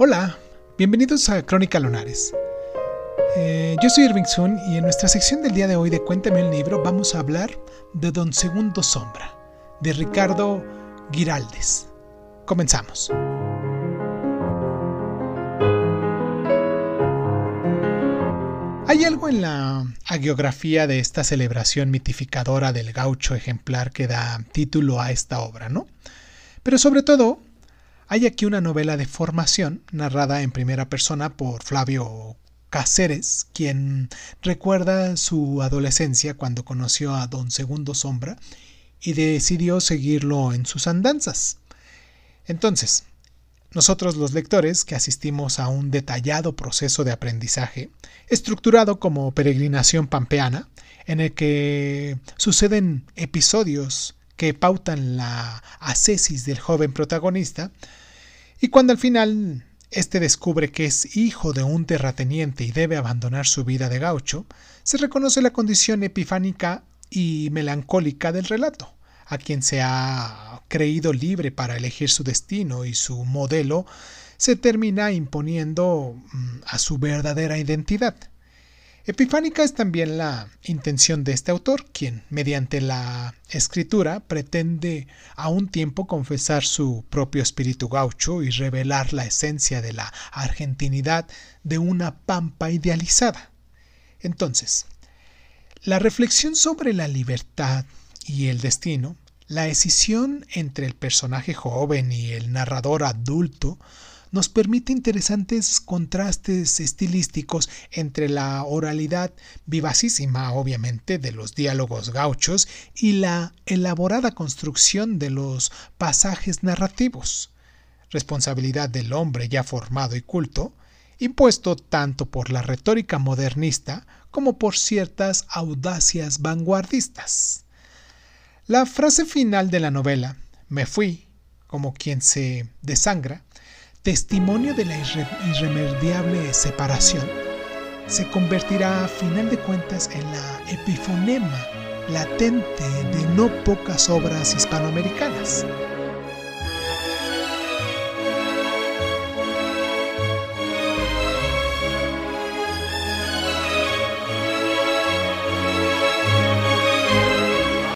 Hola, bienvenidos a Crónica Lunares. Eh, yo soy Irving Sun y en nuestra sección del día de hoy de Cuéntame el libro vamos a hablar de Don Segundo Sombra, de Ricardo Giraldes. Comenzamos. Hay algo en la hagiografía de esta celebración mitificadora del gaucho ejemplar que da título a esta obra, ¿no? Pero sobre todo hay aquí una novela de formación narrada en primera persona por Flavio Cáceres, quien recuerda su adolescencia cuando conoció a don Segundo Sombra y decidió seguirlo en sus andanzas. Entonces, nosotros los lectores, que asistimos a un detallado proceso de aprendizaje, estructurado como peregrinación pampeana, en el que suceden episodios que pautan la ascesis del joven protagonista, y cuando al final éste descubre que es hijo de un terrateniente y debe abandonar su vida de gaucho, se reconoce la condición epifánica y melancólica del relato, a quien se ha creído libre para elegir su destino y su modelo se termina imponiendo mm, a su verdadera identidad. Epifánica es también la intención de este autor, quien, mediante la escritura, pretende a un tiempo confesar su propio espíritu gaucho y revelar la esencia de la argentinidad de una pampa idealizada. Entonces, la reflexión sobre la libertad y el destino, la escisión entre el personaje joven y el narrador adulto, nos permite interesantes contrastes estilísticos entre la oralidad vivacísima, obviamente, de los diálogos gauchos y la elaborada construcción de los pasajes narrativos. Responsabilidad del hombre ya formado y culto, impuesto tanto por la retórica modernista como por ciertas audacias vanguardistas. La frase final de la novela, me fui, como quien se desangra, testimonio de la irremediable separación, se convertirá a final de cuentas en la epifonema latente de no pocas obras hispanoamericanas.